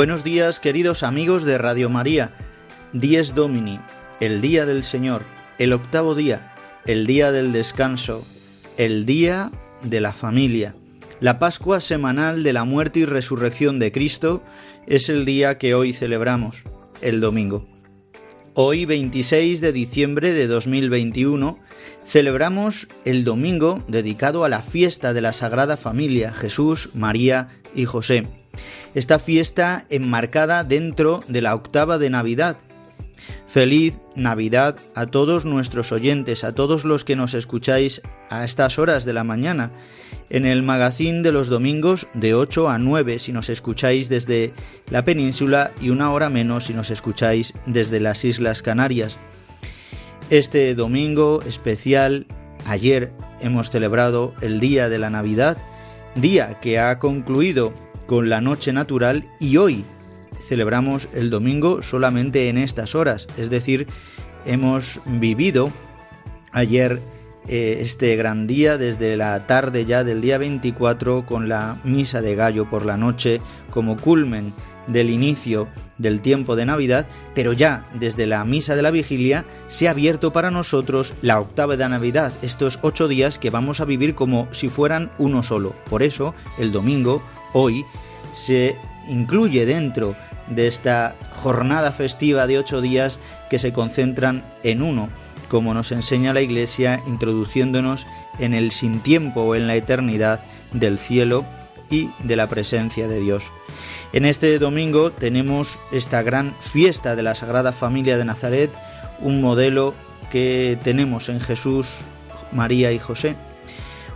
Buenos días queridos amigos de Radio María. Dies Domini, el día del Señor, el octavo día, el día del descanso, el día de la familia. La Pascua semanal de la muerte y resurrección de Cristo es el día que hoy celebramos, el domingo. Hoy 26 de diciembre de 2021 celebramos el domingo dedicado a la fiesta de la Sagrada Familia, Jesús, María y José esta fiesta enmarcada dentro de la octava de Navidad. Feliz Navidad a todos nuestros oyentes, a todos los que nos escucháis a estas horas de la mañana, en el magazín de los domingos de 8 a 9 si nos escucháis desde la península y una hora menos si nos escucháis desde las Islas Canarias. Este domingo especial, ayer hemos celebrado el día de la Navidad, día que ha concluido con la noche natural y hoy celebramos el domingo solamente en estas horas, es decir, hemos vivido ayer eh, este gran día desde la tarde ya del día 24 con la misa de gallo por la noche como culmen del inicio del tiempo de Navidad, pero ya desde la misa de la vigilia se ha abierto para nosotros la octava de Navidad, estos ocho días que vamos a vivir como si fueran uno solo. Por eso, el domingo, hoy, se incluye dentro de esta jornada festiva de ocho días que se concentran en uno, como nos enseña la Iglesia introduciéndonos en el sin tiempo o en la eternidad del cielo y de la presencia de Dios. En este domingo tenemos esta gran fiesta de la Sagrada Familia de Nazaret, un modelo que tenemos en Jesús, María y José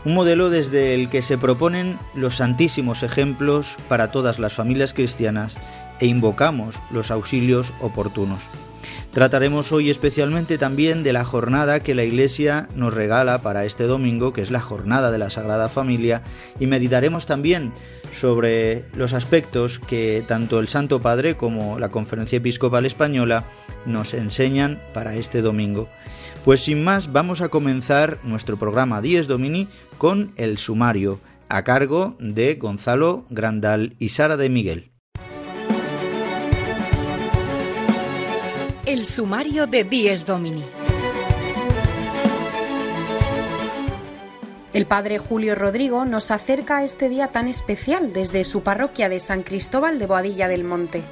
un modelo desde el que se proponen los santísimos ejemplos para todas las familias cristianas e invocamos los auxilios oportunos. Trataremos hoy especialmente también de la jornada que la Iglesia nos regala para este domingo, que es la jornada de la Sagrada Familia, y meditaremos también sobre los aspectos que tanto el Santo Padre como la Conferencia Episcopal Española nos enseñan para este domingo. Pues sin más, vamos a comenzar nuestro programa Dies Domini con el sumario, a cargo de Gonzalo Grandal y Sara de Miguel. El sumario de Dies Domini. El padre Julio Rodrigo nos acerca a este día tan especial desde su parroquia de San Cristóbal de Boadilla del Monte.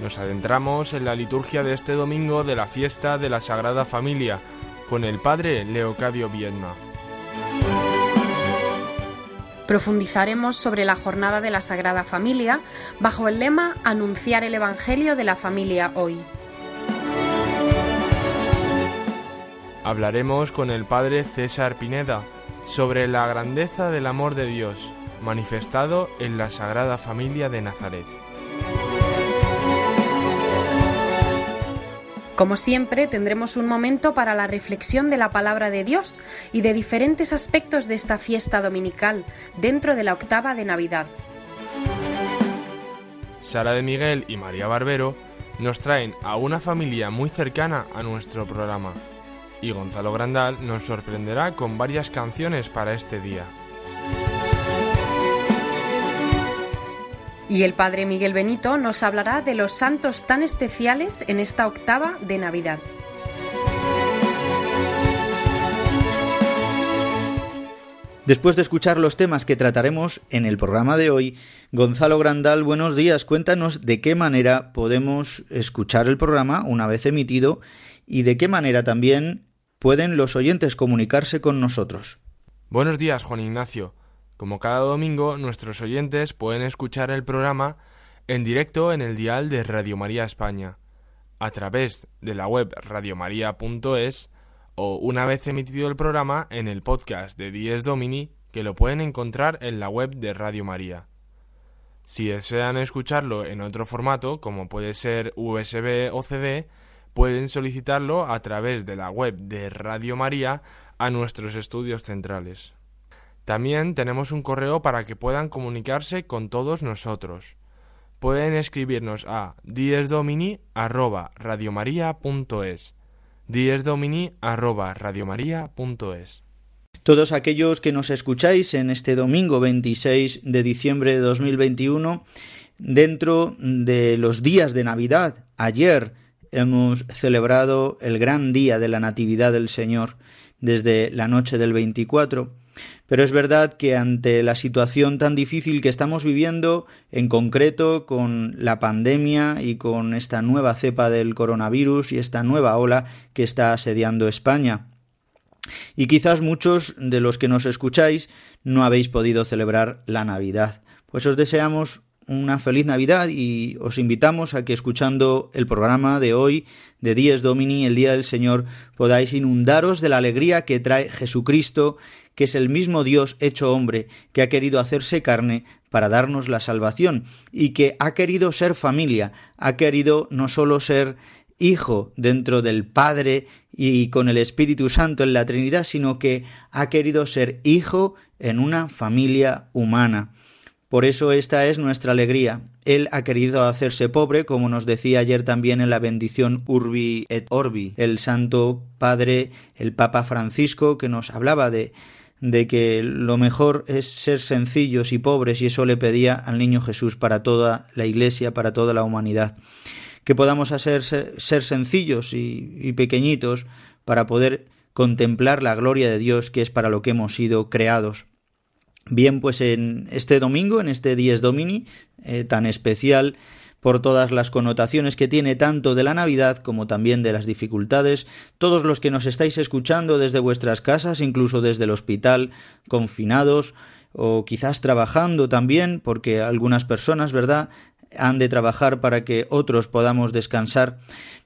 Nos adentramos en la liturgia de este domingo de la fiesta de la Sagrada Familia con el padre Leocadio Viedma. Profundizaremos sobre la jornada de la Sagrada Familia bajo el lema Anunciar el Evangelio de la Familia hoy. Hablaremos con el Padre César Pineda sobre la grandeza del amor de Dios manifestado en la Sagrada Familia de Nazaret. Como siempre, tendremos un momento para la reflexión de la palabra de Dios y de diferentes aspectos de esta fiesta dominical dentro de la octava de Navidad. Sara de Miguel y María Barbero nos traen a una familia muy cercana a nuestro programa y Gonzalo Grandal nos sorprenderá con varias canciones para este día. Y el Padre Miguel Benito nos hablará de los santos tan especiales en esta octava de Navidad. Después de escuchar los temas que trataremos en el programa de hoy, Gonzalo Grandal, buenos días. Cuéntanos de qué manera podemos escuchar el programa una vez emitido y de qué manera también pueden los oyentes comunicarse con nosotros. Buenos días, Juan Ignacio. Como cada domingo, nuestros oyentes pueden escuchar el programa en directo en el dial de Radio María España, a través de la web radiomaria.es o una vez emitido el programa en el podcast de Dies Domini que lo pueden encontrar en la web de Radio María. Si desean escucharlo en otro formato, como puede ser USB o CD, pueden solicitarlo a través de la web de Radio María a nuestros estudios centrales. También tenemos un correo para que puedan comunicarse con todos nosotros. Pueden escribirnos a diesdomini@radiomaria.es. diesdomini@radiomaria.es. Todos aquellos que nos escucháis en este domingo 26 de diciembre de 2021, dentro de los días de Navidad, ayer hemos celebrado el gran día de la Natividad del Señor desde la noche del 24. Pero es verdad que ante la situación tan difícil que estamos viviendo, en concreto con la pandemia y con esta nueva cepa del coronavirus y esta nueva ola que está asediando España, y quizás muchos de los que nos escucháis no habéis podido celebrar la Navidad. Pues os deseamos una feliz Navidad y os invitamos a que escuchando el programa de hoy de Dies Domini, el Día del Señor, podáis inundaros de la alegría que trae Jesucristo, que es el mismo Dios hecho hombre, que ha querido hacerse carne para darnos la salvación y que ha querido ser familia, ha querido no solo ser hijo dentro del Padre y con el Espíritu Santo en la Trinidad, sino que ha querido ser hijo en una familia humana. Por eso esta es nuestra alegría. Él ha querido hacerse pobre, como nos decía ayer también en la bendición Urbi et Orbi, el Santo Padre, el Papa Francisco, que nos hablaba de de que lo mejor es ser sencillos y pobres y eso le pedía al niño Jesús para toda la Iglesia, para toda la humanidad que podamos hacer, ser sencillos y, pequeñitos para poder contemplar la gloria de Dios que es para lo que hemos sido creados. Bien, pues en este domingo, en este Dies Domini, eh, tan especial por todas las connotaciones que tiene tanto de la Navidad como también de las dificultades, todos los que nos estáis escuchando desde vuestras casas, incluso desde el hospital, confinados, o quizás trabajando también, porque algunas personas, ¿verdad?, han de trabajar para que otros podamos descansar.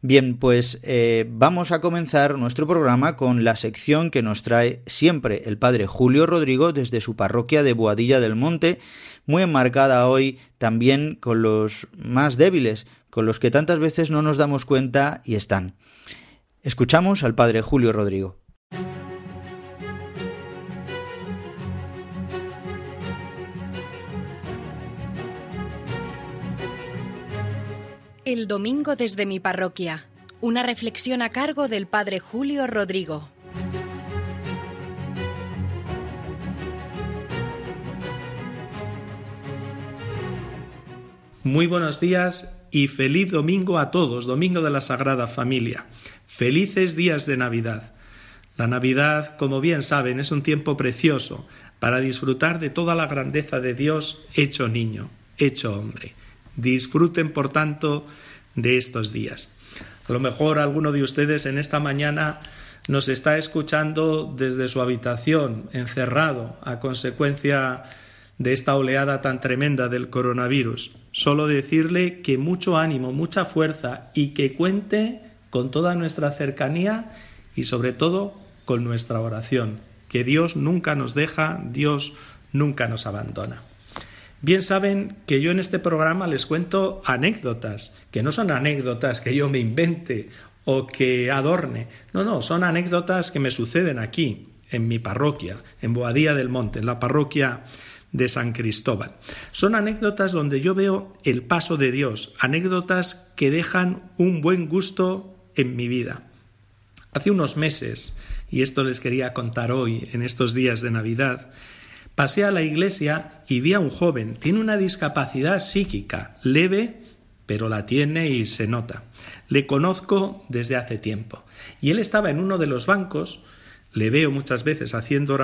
Bien, pues eh, vamos a comenzar nuestro programa con la sección que nos trae siempre el padre Julio Rodrigo desde su parroquia de Boadilla del Monte, muy enmarcada hoy también con los más débiles, con los que tantas veces no nos damos cuenta y están. Escuchamos al padre Julio Rodrigo. El domingo desde mi parroquia. Una reflexión a cargo del Padre Julio Rodrigo. Muy buenos días y feliz domingo a todos, domingo de la Sagrada Familia. Felices días de Navidad. La Navidad, como bien saben, es un tiempo precioso para disfrutar de toda la grandeza de Dios hecho niño, hecho hombre. Disfruten, por tanto, de estos días. A lo mejor alguno de ustedes en esta mañana nos está escuchando desde su habitación, encerrado, a consecuencia de esta oleada tan tremenda del coronavirus. Solo decirle que mucho ánimo, mucha fuerza y que cuente con toda nuestra cercanía y sobre todo con nuestra oración. Que Dios nunca nos deja, Dios nunca nos abandona. Bien saben que yo en este programa les cuento anécdotas, que no son anécdotas que yo me invente o que adorne, no, no, son anécdotas que me suceden aquí, en mi parroquia, en Boadía del Monte, en la parroquia de San Cristóbal. Son anécdotas donde yo veo el paso de Dios, anécdotas que dejan un buen gusto en mi vida. Hace unos meses, y esto les quería contar hoy, en estos días de Navidad, Pasé a la iglesia y vi a un joven. Tiene una discapacidad psíquica leve, pero la tiene y se nota. Le conozco desde hace tiempo. Y él estaba en uno de los bancos, le veo muchas veces haciendo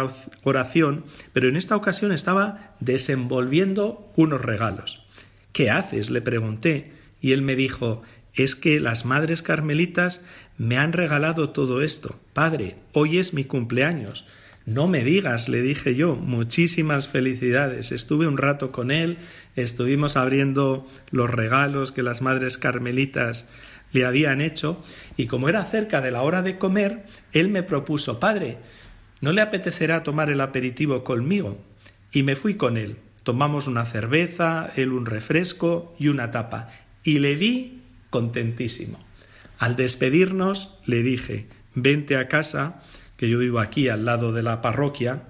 oración, pero en esta ocasión estaba desenvolviendo unos regalos. ¿Qué haces? le pregunté, y él me dijo es que las madres carmelitas me han regalado todo esto. Padre, hoy es mi cumpleaños. No me digas, le dije yo, muchísimas felicidades. Estuve un rato con él, estuvimos abriendo los regalos que las madres carmelitas le habían hecho, y como era cerca de la hora de comer, él me propuso, Padre, ¿no le apetecerá tomar el aperitivo conmigo? Y me fui con él. Tomamos una cerveza, él un refresco y una tapa, y le vi contentísimo. Al despedirnos le dije, vente a casa, que yo vivo aquí al lado de la parroquia,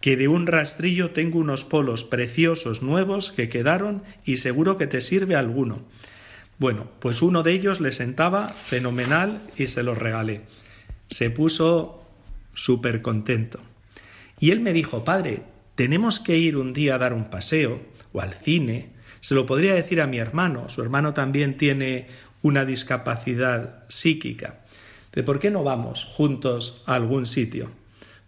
que de un rastrillo tengo unos polos preciosos nuevos que quedaron y seguro que te sirve alguno. Bueno, pues uno de ellos le sentaba fenomenal y se los regalé. Se puso súper contento. Y él me dijo, padre, tenemos que ir un día a dar un paseo o al cine. Se lo podría decir a mi hermano. Su hermano también tiene una discapacidad psíquica. ¿De por qué no vamos juntos a algún sitio?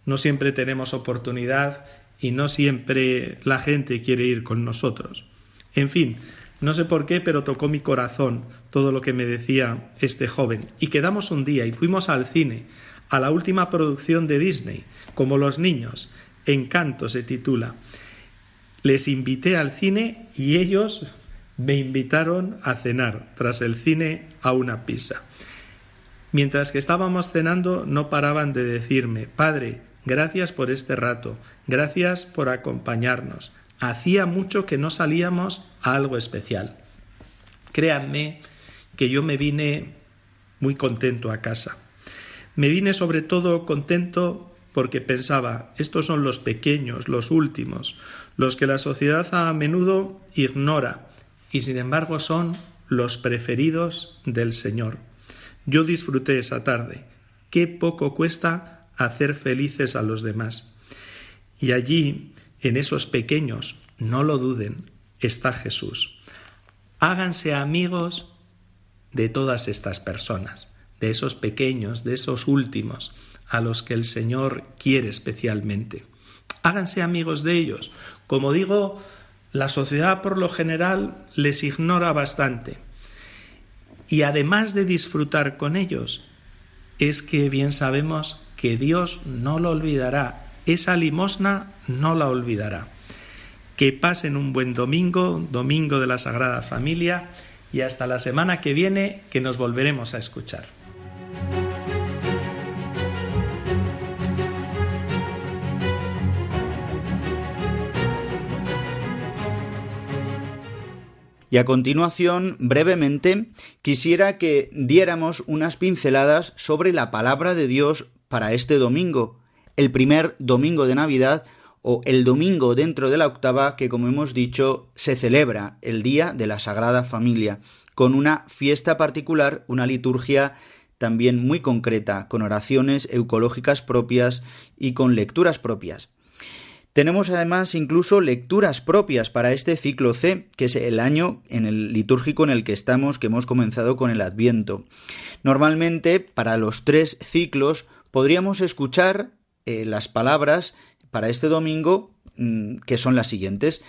No siempre tenemos oportunidad y no siempre la gente quiere ir con nosotros. En fin, no sé por qué, pero tocó mi corazón todo lo que me decía este joven. Y quedamos un día y fuimos al cine, a la última producción de Disney, como los niños. Encanto se titula. Les invité al cine y ellos me invitaron a cenar tras el cine a una pizza. Mientras que estábamos cenando no paraban de decirme, Padre, gracias por este rato, gracias por acompañarnos. Hacía mucho que no salíamos a algo especial. Créanme que yo me vine muy contento a casa. Me vine sobre todo contento porque pensaba, estos son los pequeños, los últimos, los que la sociedad a menudo ignora, y sin embargo son los preferidos del Señor. Yo disfruté esa tarde. Qué poco cuesta hacer felices a los demás. Y allí, en esos pequeños, no lo duden, está Jesús. Háganse amigos de todas estas personas, de esos pequeños, de esos últimos, a los que el Señor quiere especialmente. Háganse amigos de ellos. Como digo, la sociedad por lo general les ignora bastante. Y además de disfrutar con ellos, es que bien sabemos que Dios no lo olvidará. Esa limosna no la olvidará. Que pasen un buen domingo, domingo de la Sagrada Familia, y hasta la semana que viene que nos volveremos a escuchar. Y a continuación, brevemente, quisiera que diéramos unas pinceladas sobre la palabra de Dios para este domingo, el primer domingo de Navidad o el domingo dentro de la octava que, como hemos dicho, se celebra el Día de la Sagrada Familia, con una fiesta particular, una liturgia también muy concreta, con oraciones eucológicas propias y con lecturas propias. Tenemos además incluso lecturas propias para este ciclo C, que es el año en el litúrgico en el que estamos, que hemos comenzado con el Adviento. Normalmente, para los tres ciclos, podríamos escuchar eh, las palabras para este domingo, mm, que son las siguientes.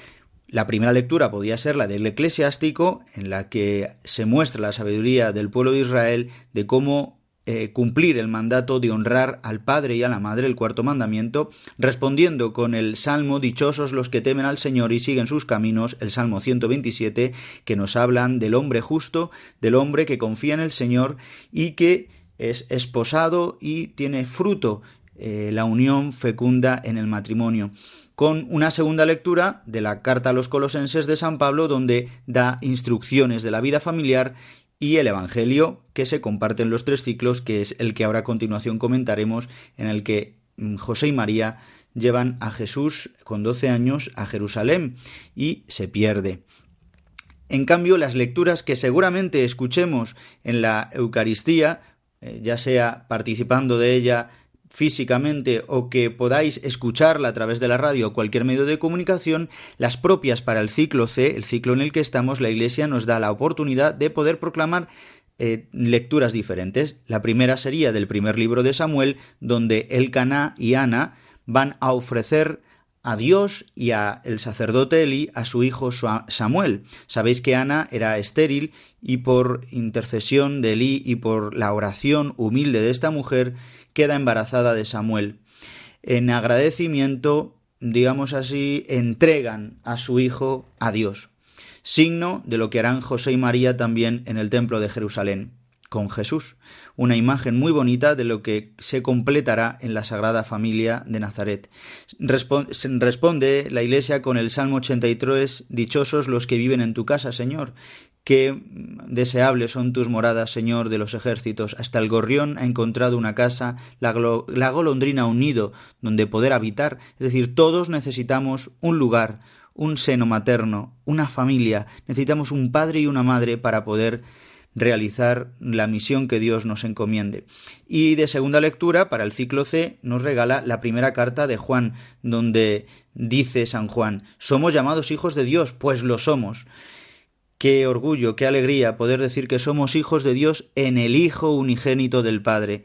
La primera lectura podía ser la del eclesiástico, en la que se muestra la sabiduría del pueblo de Israel de cómo eh, cumplir el mandato de honrar al Padre y a la Madre, el cuarto mandamiento, respondiendo con el Salmo Dichosos los que temen al Señor y siguen sus caminos, el Salmo 127, que nos hablan del hombre justo, del hombre que confía en el Señor y que es esposado y tiene fruto eh, la unión fecunda en el matrimonio con una segunda lectura de la carta a los colosenses de San Pablo donde da instrucciones de la vida familiar y el Evangelio que se comparte en los tres ciclos, que es el que ahora a continuación comentaremos, en el que mm, José y María llevan a Jesús con 12 años a Jerusalén y se pierde. En cambio, las lecturas que seguramente escuchemos en la Eucaristía, eh, ya sea participando de ella físicamente o que podáis escucharla a través de la radio o cualquier medio de comunicación, las propias para el ciclo C, el ciclo en el que estamos, la Iglesia nos da la oportunidad de poder proclamar eh, lecturas diferentes. La primera sería del primer libro de Samuel, donde Elcaná y Ana van a ofrecer a Dios y a el sacerdote Eli a su hijo Samuel. Sabéis que Ana era estéril y por intercesión de Eli y por la oración humilde de esta mujer queda embarazada de Samuel. En agradecimiento, digamos así, entregan a su hijo a Dios, signo de lo que harán José y María también en el templo de Jerusalén. con Jesús, una imagen muy bonita de lo que se completará en la Sagrada Familia de Nazaret. responde la Iglesia con el Salmo 83, Dichosos los que viven en tu casa, Señor. Qué deseables son tus moradas, Señor de los ejércitos. Hasta el gorrión ha encontrado una casa, la, la golondrina un nido donde poder habitar. Es decir, todos necesitamos un lugar, un seno materno, una familia. Necesitamos un padre y una madre para poder realizar la misión que Dios nos encomiende. Y de segunda lectura, para el ciclo C, nos regala la primera carta de Juan, donde dice San Juan, somos llamados hijos de Dios, pues lo somos. Qué orgullo, qué alegría poder decir que somos hijos de Dios en el Hijo unigénito del Padre.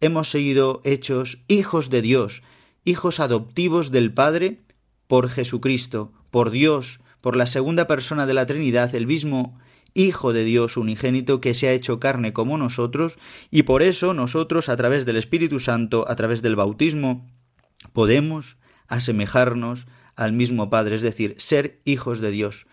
Hemos sido hechos hijos de Dios, hijos adoptivos del Padre por Jesucristo, por Dios, por la segunda persona de la Trinidad, el mismo Hijo de Dios unigénito que se ha hecho carne como nosotros, y por eso nosotros, a través del Espíritu Santo, a través del bautismo, podemos asemejarnos al mismo Padre, es decir, ser hijos de Dios.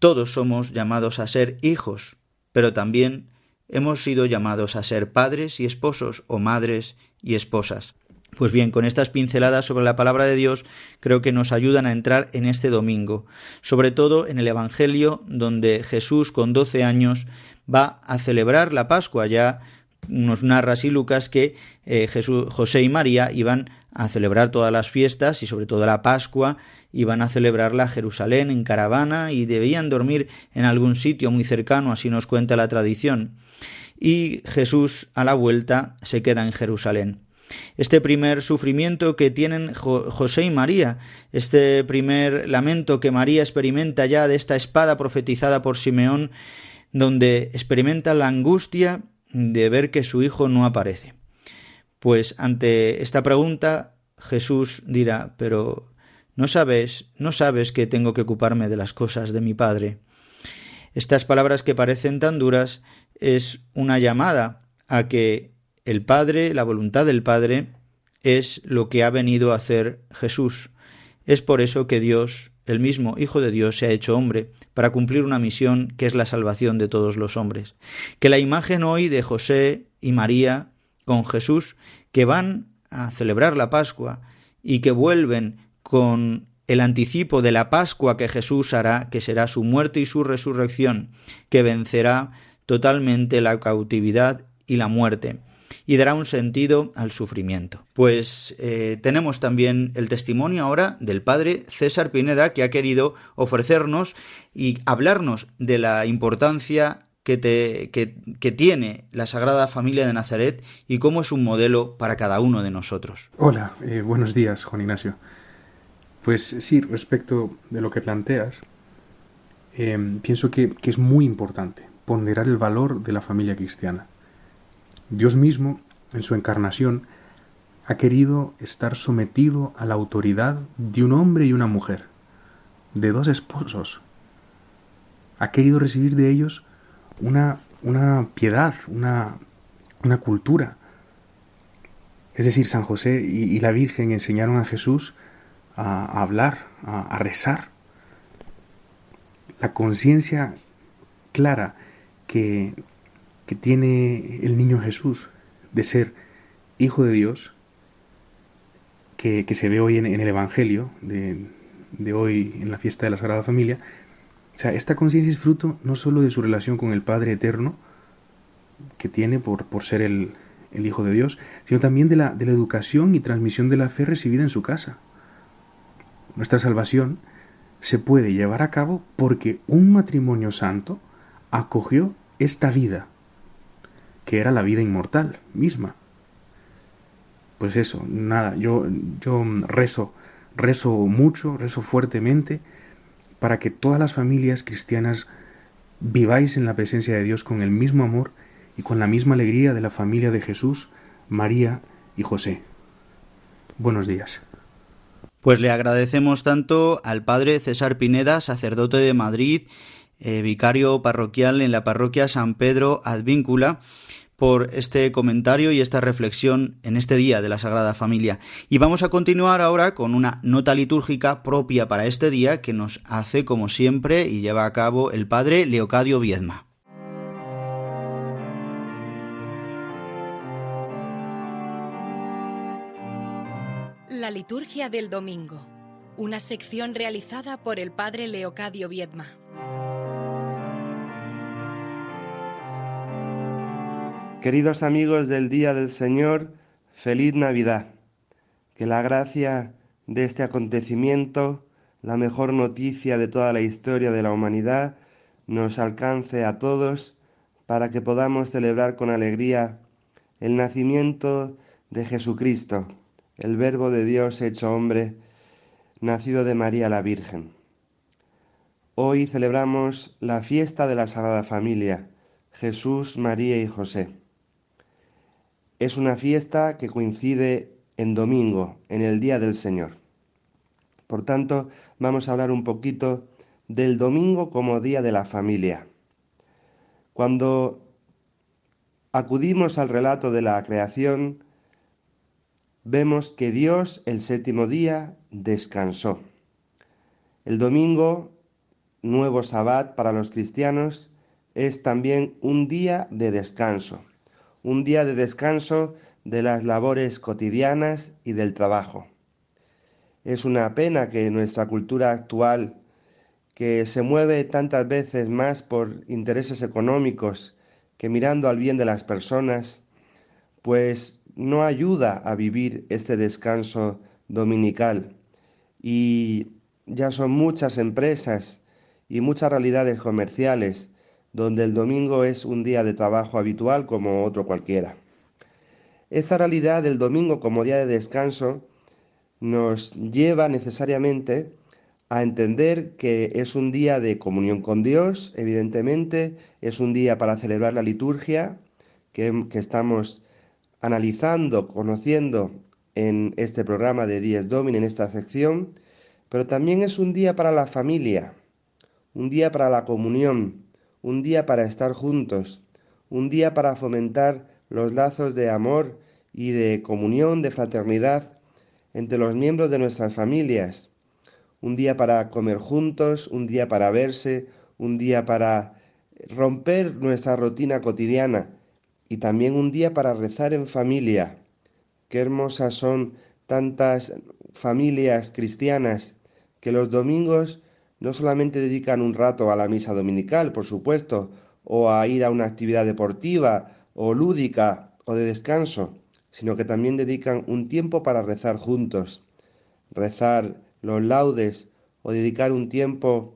Todos somos llamados a ser hijos, pero también hemos sido llamados a ser padres y esposos o madres y esposas. Pues bien, con estas pinceladas sobre la palabra de Dios creo que nos ayudan a entrar en este domingo, sobre todo en el Evangelio donde Jesús con doce años va a celebrar la Pascua. Ya nos narra así Lucas que eh, Jesús, José y María iban a celebrar todas las fiestas y sobre todo la Pascua iban a celebrarla a Jerusalén en caravana y debían dormir en algún sitio muy cercano, así nos cuenta la tradición. Y Jesús a la vuelta se queda en Jerusalén este primer sufrimiento que tienen José y María, este primer lamento que María experimenta ya de esta espada profetizada por Simeón, donde experimenta la angustia de ver que su hijo no aparece. Pues ante esta pregunta Jesús dirá, pero no sabes, no sabes que tengo que ocuparme de las cosas de mi Padre. Estas palabras que parecen tan duras es una llamada a que el Padre, la voluntad del Padre, es lo que ha venido a hacer Jesús. Es por eso que Dios, el mismo Hijo de Dios, se ha hecho hombre, para cumplir una misión que es la salvación de todos los hombres. Que la imagen hoy de José y María con Jesús, que van a celebrar la Pascua y que vuelven con el anticipo de la Pascua que Jesús hará, que será su muerte y su resurrección, que vencerá totalmente la cautividad y la muerte y dará un sentido al sufrimiento. Pues eh, tenemos también el testimonio ahora del padre César Pineda que ha querido ofrecernos y hablarnos de la importancia que, tiene la Sagrada Familia de Nazaret y cómo es un modelo para cada uno de nosotros. Hola, eh, buenos días, Juan Ignacio. Pues sí, respecto de lo que planteas, eh, pienso que, que es muy importante ponderar el valor de la familia cristiana. Dios mismo, en su encarnación, ha querido estar sometido a la autoridad de un hombre y una mujer, de dos esposos. Ha querido recibir de ellos una, una piedad, una, una cultura. Es decir, San José y, la Virgen enseñaron a Jesús a, hablar, a rezar. La conciencia clara que que tiene el niño Jesús de ser hijo de Dios, que, se ve hoy en, el Evangelio de, de, hoy en la fiesta de la Sagrada Familia, o sea, esta conciencia es fruto no solo de su relación con el Padre Eterno, que tiene por, por ser el, el Hijo de Dios, sino también de la, de la educación y transmisión de la fe recibida en su casa. Nuestra salvación se puede llevar a cabo porque un matrimonio santo acogió esta vida que era la vida inmortal misma. Pues eso, nada, yo, yo rezo, rezo mucho, rezo fuertemente para que todas las familias cristianas viváis en la presencia de Dios con el mismo amor y con la misma alegría de la familia de Jesús, María y José. Buenos días. Pues le agradecemos tanto al padre César Pineda, sacerdote de Madrid, eh, vicario parroquial en la parroquia San Pedro Advíncula, por este comentario y esta reflexión en este día de la Sagrada Familia. Y vamos a continuar ahora con una nota litúrgica propia para este día que nos hace, como siempre, y lleva a cabo el padre Leocadio Viedma. La liturgia del domingo, una sección realizada por el padre Leocadio Viedma. Queridos amigos del Día del Señor, feliz Navidad. Que la gracia de este acontecimiento, la mejor noticia de toda la historia de la humanidad, nos alcance a todos para que podamos celebrar con alegría el nacimiento de Jesucristo, el Verbo de Dios hecho hombre, nacido de María la Virgen. Hoy celebramos la fiesta de la Sagrada Familia, Jesús, María y José. Es una fiesta que coincide en domingo, en el Día del Señor. Por tanto, vamos a hablar un poquito del domingo como Día de la Familia. Cuando acudimos al relato de la creación, vemos que Dios el séptimo día descansó. El domingo, nuevo sabbat para los cristianos, es también un día de descanso, un día de descanso de las labores cotidianas y del trabajo. Es una pena que nuestra cultura actual, que se mueve tantas veces más por intereses económicos que mirando al bien de las personas, pues no ayuda a vivir este descanso dominical. Y ya son muchas empresas y muchas realidades comerciales donde el domingo es un día de trabajo habitual como otro cualquiera. Esta realidad del domingo como día de descanso nos lleva necesariamente a entender que es un día de comunión con Dios, evidentemente, es un día para celebrar la liturgia que, que estamos analizando, conociendo en este programa de Días Domini, en esta sección, pero también es un día para la familia, un día para la comunión, un día para estar juntos, un día para fomentar los lazos de amor y de comunión, de fraternidad entre los miembros de nuestras familias, un día para comer juntos, un día para verse, un día para romper nuestra rutina cotidiana y también un día para rezar en familia. Qué hermosas son tantas familias cristianas que los domingos no solamente dedican un rato a la misa dominical, por supuesto, o a ir a una actividad deportiva o lúdica o de descanso, sino que también dedican un tiempo para rezar juntos, rezar los laudes o dedicar un tiempo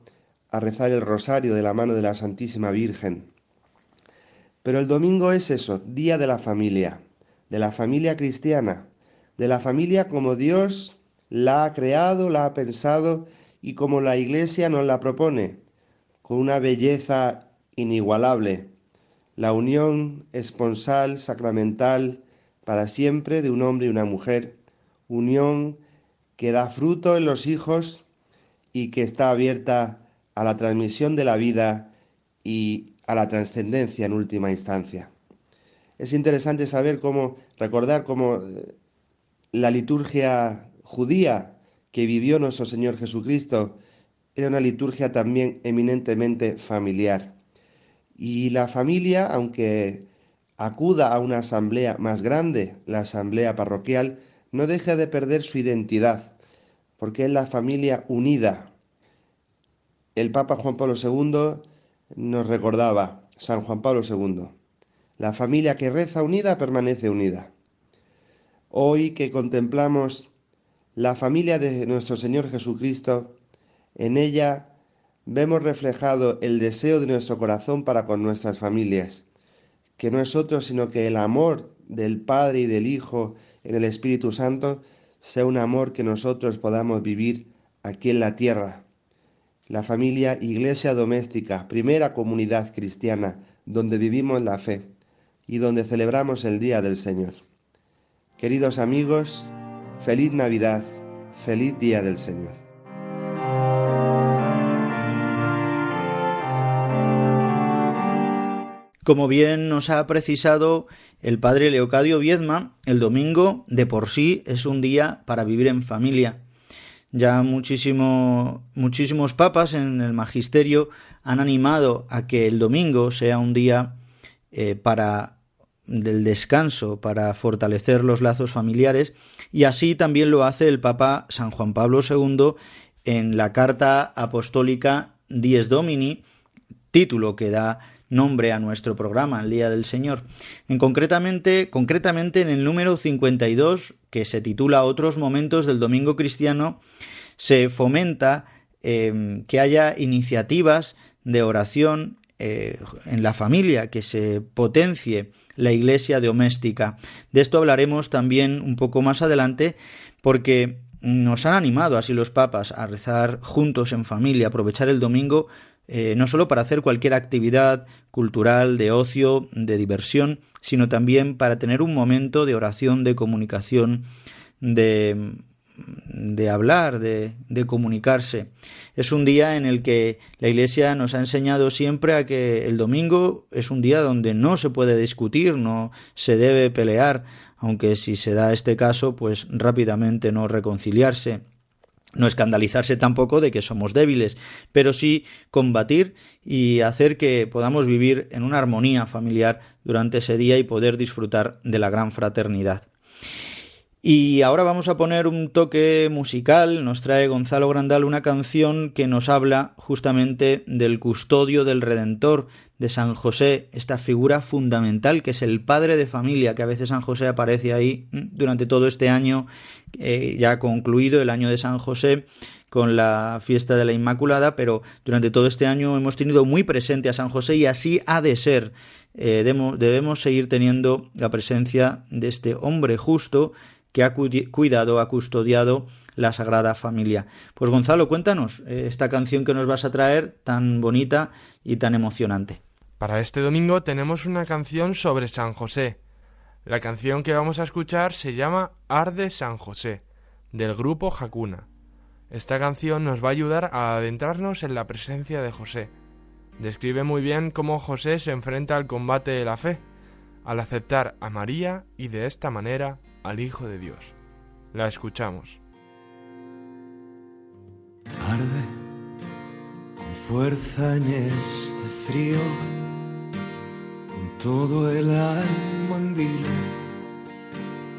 a rezar el rosario de la mano de la Santísima Virgen. Pero el domingo es eso, día de la familia, de la familia cristiana, de la familia como Dios la ha creado, la ha pensado y como la Iglesia nos la propone, con una belleza inigualable, la unión esponsal, sacramental, para siempre de un hombre y una mujer, unión que da fruto en los hijos y que está abierta a la transmisión de la vida y a la trascendencia en última instancia. Es interesante saber cómo, recordar cómo eh, la liturgia judía que vivió nuestro Señor Jesucristo era una liturgia también eminentemente familiar. Y la familia, aunque acuda a una asamblea más grande, la asamblea parroquial, no deja de perder su identidad, porque es la familia unida. El Papa Juan Pablo II nos recordaba San Juan Pablo II. La familia que reza unida permanece unida. Hoy que contemplamos la familia de nuestro Señor Jesucristo, en ella vemos reflejado el deseo de nuestro corazón para con nuestras familias, que no es otro sino que el amor del Padre y del Hijo en el Espíritu Santo sea un amor que nosotros podamos vivir aquí en la tierra la familia iglesia doméstica, primera comunidad cristiana donde vivimos la fe y donde celebramos el Día del Señor. Queridos amigos, feliz Navidad, feliz Día del Señor. Como bien nos ha precisado el padre Leocadio Viedma, el domingo de por sí es un día para vivir en familia ya muchísimo, muchísimos papas en el magisterio han animado a que el domingo sea un día eh, para del descanso para fortalecer los lazos familiares y así también lo hace el Papa San Juan Pablo II en la carta apostólica Dies Domini, título que da nombre a nuestro programa, el Día del Señor. En concretamente, concretamente en el número 52, que se titula Otros momentos del Domingo Cristiano, se fomenta eh, que haya iniciativas de oración eh, en la familia, que se potencie la iglesia doméstica. De esto hablaremos también un poco más adelante porque nos han animado así los papas a rezar juntos en familia, aprovechar el domingo eh, no solo para hacer cualquier actividad cultural, de ocio, de diversión, sino también para tener un momento de oración, de comunicación, de, de hablar, de, de, comunicarse. Es un día en el que la Iglesia nos ha enseñado siempre a que el domingo es un día donde no se puede discutir, no se debe pelear, aunque si se da este caso, pues rápidamente no reconciliarse no escandalizarse tampoco de que somos débiles, pero sí combatir y hacer que podamos vivir en una armonía familiar durante ese día y poder disfrutar de la gran fraternidad. Y ahora vamos a poner un toque musical, nos trae Gonzalo Grandal una canción que nos habla justamente del custodio del Redentor, de San José, esta figura fundamental que es el padre de familia, que a veces San José aparece ahí durante todo este año, eh, ya concluido el año de San José con la fiesta de la Inmaculada, pero durante todo este año hemos tenido muy presente a San José y así ha de ser. Eh, debemos seguir teniendo la presencia de este hombre justo que ha cuidado, ha custodiado la Sagrada Familia. Pues Gonzalo, cuéntanos eh, esta canción que nos vas a traer tan bonita y tan emocionante. Para este domingo tenemos una canción sobre San José. La canción que vamos a escuchar se llama Arde San José, del grupo Hakuna. Esta canción nos va a ayudar a adentrarnos en la presencia de José. Describe muy bien cómo José se enfrenta al combate de la fe, al aceptar a María y de esta manera al Hijo de Dios. La escuchamos. Arde con fuerza en este frío, todo el alma en vilo,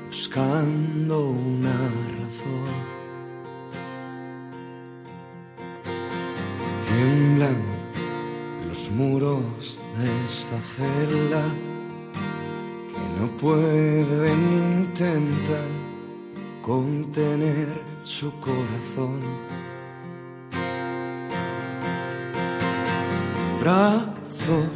buscando una razón. Tiemblan los muros de esta celda no pueden intentar contener su corazón. Brazos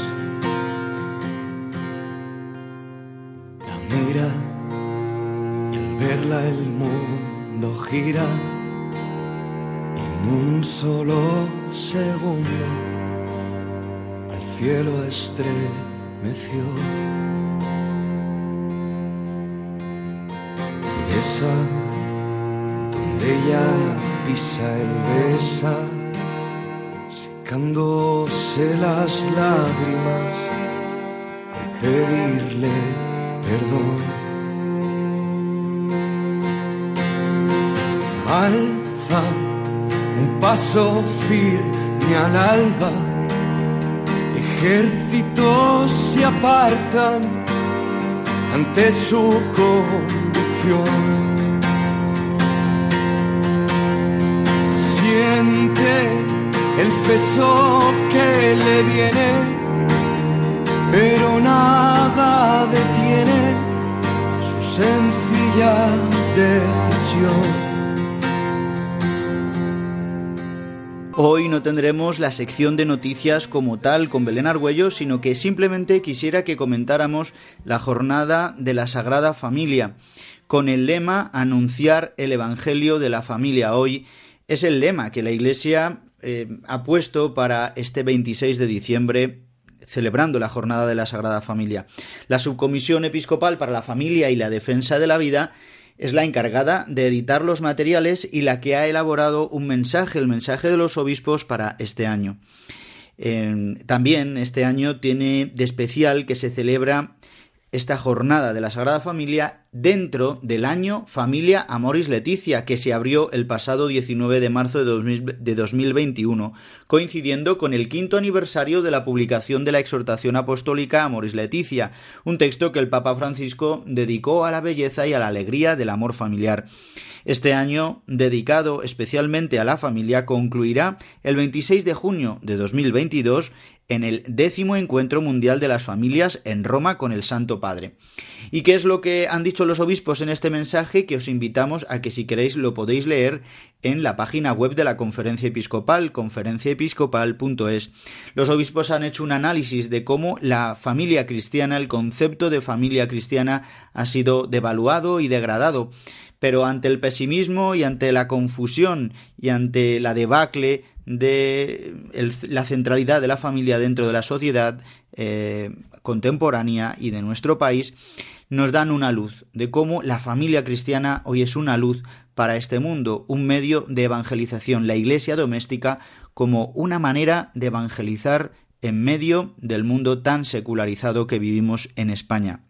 El mundo gira en un solo segundo. Al cielo estremeció. donde ella pisa el besa, secándose las lágrimas al pedirle perdón. Alza un paso firme al alba, ejércitos se apartan ante su Siente el peso que le viene, pero nada detiene su sencilla decisión. Hoy no tendremos la sección de noticias como tal con Belén Argüello, sino que simplemente quisiera que comentáramos la jornada de la Sagrada Familia con el lema Anunciar el Evangelio de la familia hoy. Es el lema que la Iglesia eh, ha puesto para este 26 de diciembre, celebrando la Jornada de la Sagrada Familia. La Subcomisión Episcopal para la Familia y la Defensa de la Vida es la encargada de editar los materiales y la que ha elaborado un mensaje, el mensaje de los obispos para este año. también este año tiene de especial que se celebra esta jornada de la Sagrada Familia dentro del año Familia Amoris Leticia, que se abrió el pasado 19 de marzo de 2021, coincidiendo con el quinto aniversario de la publicación de la exhortación apostólica Amoris Leticia, un texto que el Papa Francisco dedicó a la belleza y a la alegría del amor familiar. Este año, dedicado especialmente a la familia, concluirá el 26 de junio de 2022 en el décimo encuentro mundial de las familias en Roma con el Santo Padre. ¿Y qué es lo que han dicho los obispos en este mensaje? Que os invitamos a que si queréis lo podéis leer en la página web de la conferencia episcopal, conferenciaepiscopal.es. Los obispos han hecho un análisis de cómo la familia cristiana, el concepto de familia cristiana ha sido devaluado y degradado pero ante el pesimismo y ante la confusión y ante la debacle de la centralidad de la familia dentro de la sociedad eh, contemporánea y de nuestro país, nos dan una luz de cómo la familia cristiana hoy es una luz para este mundo, un medio de evangelización, la iglesia doméstica como una manera de evangelizar en medio del mundo tan secularizado que vivimos en España.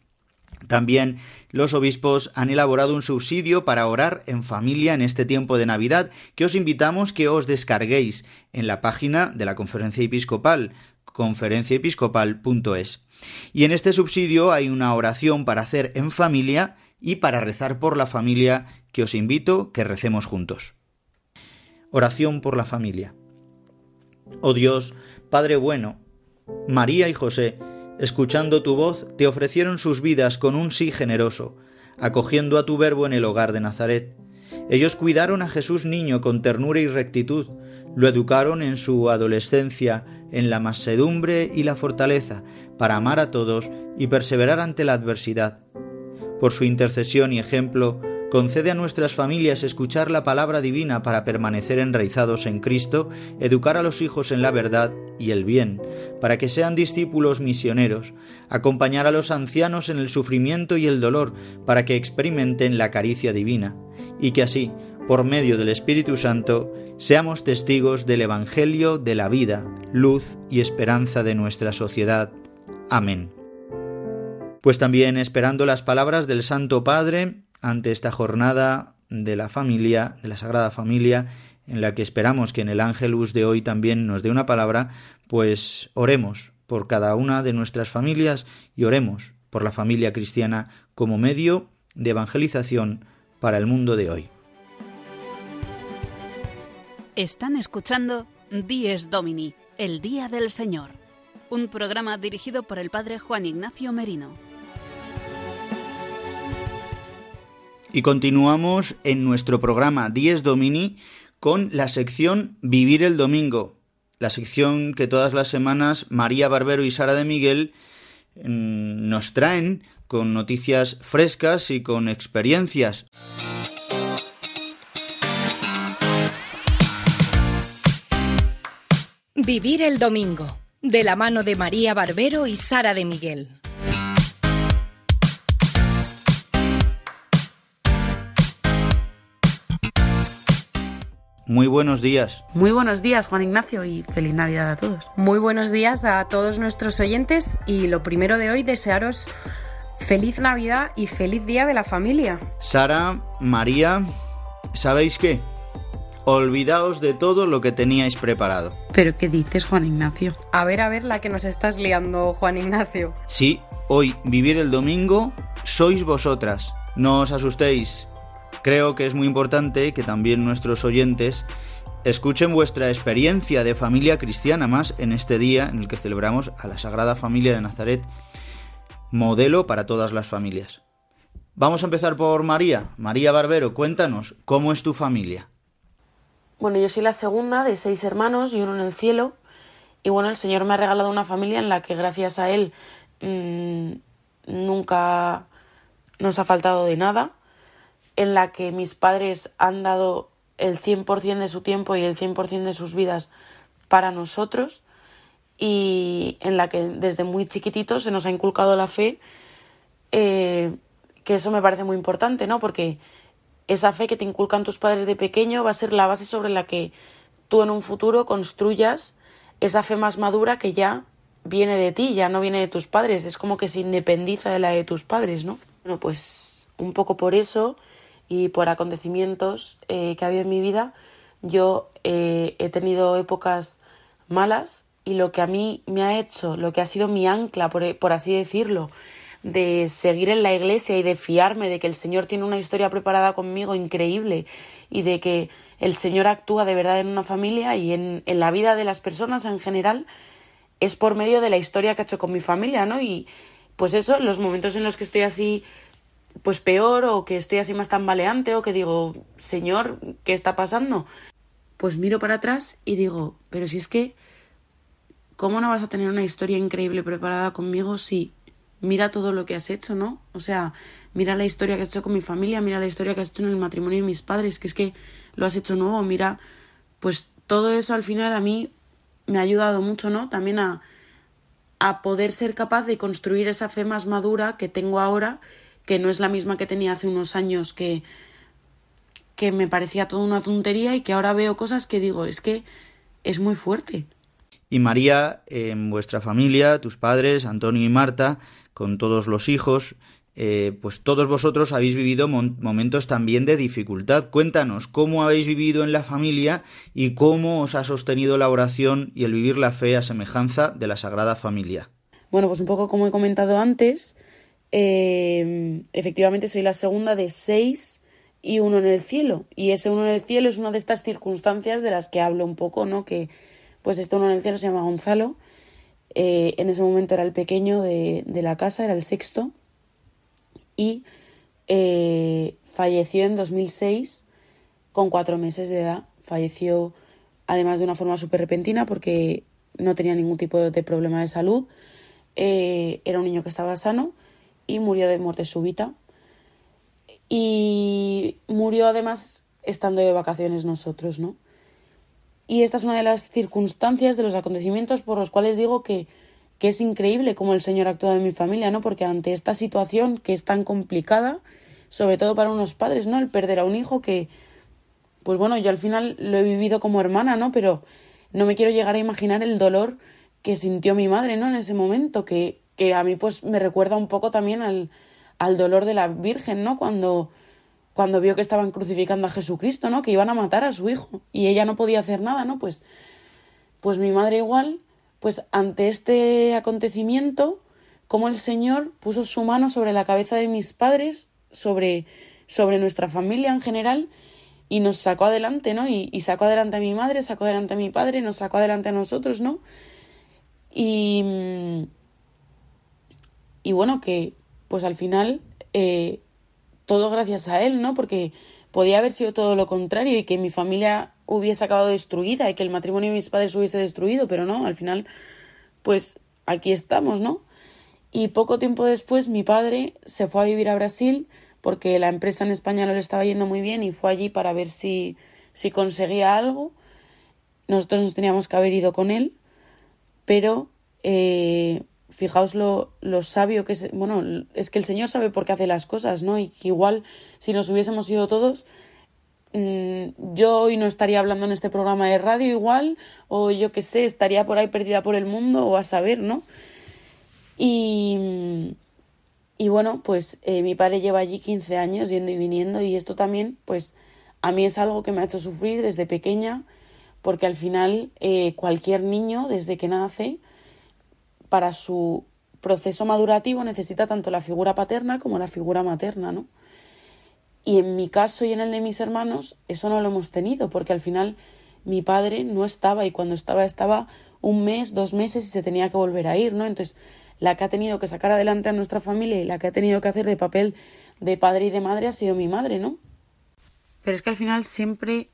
También los obispos han elaborado un subsidio para orar en familia en este tiempo de Navidad que os invitamos que os descarguéis en la página de la conferencia episcopal conferenciaepiscopal.es. Y en este subsidio hay una oración para hacer en familia y para rezar por la familia que os invito que recemos juntos. Oración por la familia. Oh Dios, Padre bueno, María y José, escuchando tu voz, te ofrecieron sus vidas con un sí generoso, acogiendo a tu verbo en el hogar de Nazaret. Ellos cuidaron a Jesús niño con ternura y rectitud, lo educaron en su adolescencia, en la masedumbre y la fortaleza, para amar a todos y perseverar ante la adversidad. Por su intercesión y ejemplo, Concede a nuestras familias escuchar la palabra divina para permanecer enraizados en Cristo, educar a los hijos en la verdad y el bien, para que sean discípulos misioneros, acompañar a los ancianos en el sufrimiento y el dolor, para que experimenten la caricia divina, y que así, por medio del Espíritu Santo, seamos testigos del Evangelio de la vida, luz y esperanza de nuestra sociedad. Amén. Pues también esperando las palabras del Santo Padre, ante esta jornada de la familia, de la Sagrada Familia, en la que esperamos que en el Ángelus de hoy también nos dé una palabra, pues oremos por cada una de nuestras familias y oremos por la familia cristiana como medio de evangelización para el mundo de hoy. Están escuchando Dies Domini, el Día del Señor, un programa dirigido por el Padre Juan Ignacio Merino. Y continuamos en nuestro programa 10 Domini con la sección Vivir el Domingo, la sección que todas las semanas María Barbero y Sara de Miguel mm, nos traen con noticias frescas y con experiencias. Vivir el Domingo, de la mano de María Barbero y Sara de Miguel. Muy buenos días. Muy buenos días, Juan Ignacio, y feliz Navidad a todos. Muy buenos días a todos nuestros oyentes y lo primero de hoy, desearos feliz Navidad y feliz Día de la Familia. Sara, María, ¿sabéis qué? Olvidaos de todo lo que teníais preparado. ¿Pero qué dices, Juan Ignacio? A ver, a ver la que nos estás liando, Juan Ignacio. Sí, hoy, vivir el domingo, sois vosotras. No os asustéis, Creo que es muy importante que también nuestros oyentes escuchen vuestra experiencia de familia cristiana más en este día en el que celebramos a la Sagrada Familia de Nazaret, modelo para todas las familias. Vamos a empezar por María. María Barbero, cuéntanos, ¿cómo es tu familia? Bueno, yo soy la segunda de seis hermanos y uno en el cielo. Y bueno, el Señor me ha regalado una familia en la que gracias a Él mmm, nunca nos ha faltado de nada en la que mis padres han dado el 100% de su tiempo y el 100% de sus vidas para nosotros y en la que desde muy chiquititos se nos ha inculcado la fe, eh, que eso me parece muy importante, ¿no? Porque esa fe que te inculcan tus padres de pequeño va a ser la base sobre la que tú en un futuro construyas esa fe más madura que ya viene de ti, ya no viene de tus padres, es como que se independiza de la de tus padres, ¿no? Bueno, pues un poco por eso y por acontecimientos eh, que ha habido en mi vida, yo eh, he tenido épocas malas y lo que a mí me ha hecho, lo que ha sido mi ancla, por, por así decirlo, de seguir en la iglesia y de fiarme de que el Señor tiene una historia preparada conmigo increíble y de que el Señor actúa de verdad en una familia y en, en la vida de las personas en general, es por medio de la historia que ha hecho con mi familia, ¿no? Y pues eso, los momentos en los que estoy así, pues peor, o que estoy así más tambaleante, o que digo, Señor, ¿qué está pasando? Pues miro para atrás y digo, pero si es que, ¿cómo no vas a tener una historia increíble preparada conmigo si mira todo lo que has hecho, ¿no? O sea, mira la historia que has hecho con mi familia, mira la historia que has hecho en el matrimonio de mis padres, que es que lo has hecho nuevo, mira, pues todo eso al final a mí me ha ayudado mucho, ¿no? También a, a poder ser capaz de construir esa fe más madura que tengo ahora, que no es la misma que tenía hace unos años, que, que me parecía toda una tontería y que ahora veo cosas que digo, es que es muy fuerte. Y María, en vuestra familia, tus padres, Antonio y Marta, con todos los hijos, eh, pues todos vosotros habéis vivido momentos también de dificultad. Cuéntanos cómo habéis vivido en la familia y cómo os ha sostenido la oración y el vivir la fe a semejanza de la Sagrada Familia. Bueno, pues un poco como he comentado antes, eh, efectivamente soy la segunda de seis y uno en el cielo. Y ese uno en el cielo es una de estas circunstancias de las que hablo un poco, ¿no? Que pues este uno en el cielo se llama Gonzalo. Eh, en ese momento era el pequeño de, de la casa, era el sexto y eh, falleció en 2006 con cuatro meses de edad. Falleció además de una forma súper repentina porque no tenía ningún tipo de problema de salud. Eh, era un niño que estaba sano y murió de muerte súbita. Y murió además estando de vacaciones nosotros, ¿no? Y esta es una de las circunstancias, de los acontecimientos por los cuales digo que que es increíble cómo el Señor actúa en mi familia, ¿no? Porque ante esta situación que es tan complicada, sobre todo para unos padres, ¿no? El perder a un hijo que, pues bueno, yo al final lo he vivido como hermana, ¿no? Pero no me quiero llegar a imaginar el dolor que sintió mi madre, ¿no? En ese momento, que, que a mí pues me recuerda un poco también al, al dolor de la Virgen, ¿no? Cuando, cuando vio que estaban crucificando a Jesucristo, ¿no? Que iban a matar a su hijo y ella no podía hacer nada, ¿no? Pues, pues mi madre igual pues ante este acontecimiento, como el Señor puso su mano sobre la cabeza de mis padres, sobre, sobre nuestra familia en general, y nos sacó adelante, ¿no? Y, sacó adelante a mi madre, sacó adelante a mi padre, nos sacó adelante a nosotros, ¿no? Y, y bueno, que pues al final eh, todo gracias a él, ¿no? Porque podía haber sido todo lo contrario y que mi familia hubiese acabado destruida y que el matrimonio de mis padres hubiese destruido, pero no, al final, pues aquí estamos, ¿no? Y poco tiempo después mi padre se fue a vivir a Brasil porque la empresa en España no le estaba yendo muy bien y fue allí para ver si, si conseguía algo. Nosotros nos teníamos que haber ido con él, pero eh, fijaos lo, lo, sabio que es, bueno, es que el Señor sabe por qué hace las cosas, ¿no? Y que igual si nos hubiésemos ido todos, Mm, yo hoy no estaría hablando en este programa de radio igual, o yo qué sé, estaría por ahí perdida por el mundo, o a saber, ¿no? Y, y bueno, pues eh, mi padre lleva allí 15 años yendo y viniendo, y esto también, pues a mí es algo que me ha hecho sufrir desde pequeña, porque al final eh, cualquier niño, desde que nace, para su proceso madurativo necesita tanto la figura paterna como la figura materna, ¿no? Y en mi caso y en el de mis hermanos, eso no lo hemos tenido, porque al final mi padre no estaba y cuando estaba estaba un mes, dos meses y se tenía que volver a ir, ¿no? Entonces, la que ha tenido que sacar adelante a nuestra familia y la que ha tenido que hacer de papel de padre y de madre ha sido mi madre, ¿no? Pero es que al final siempre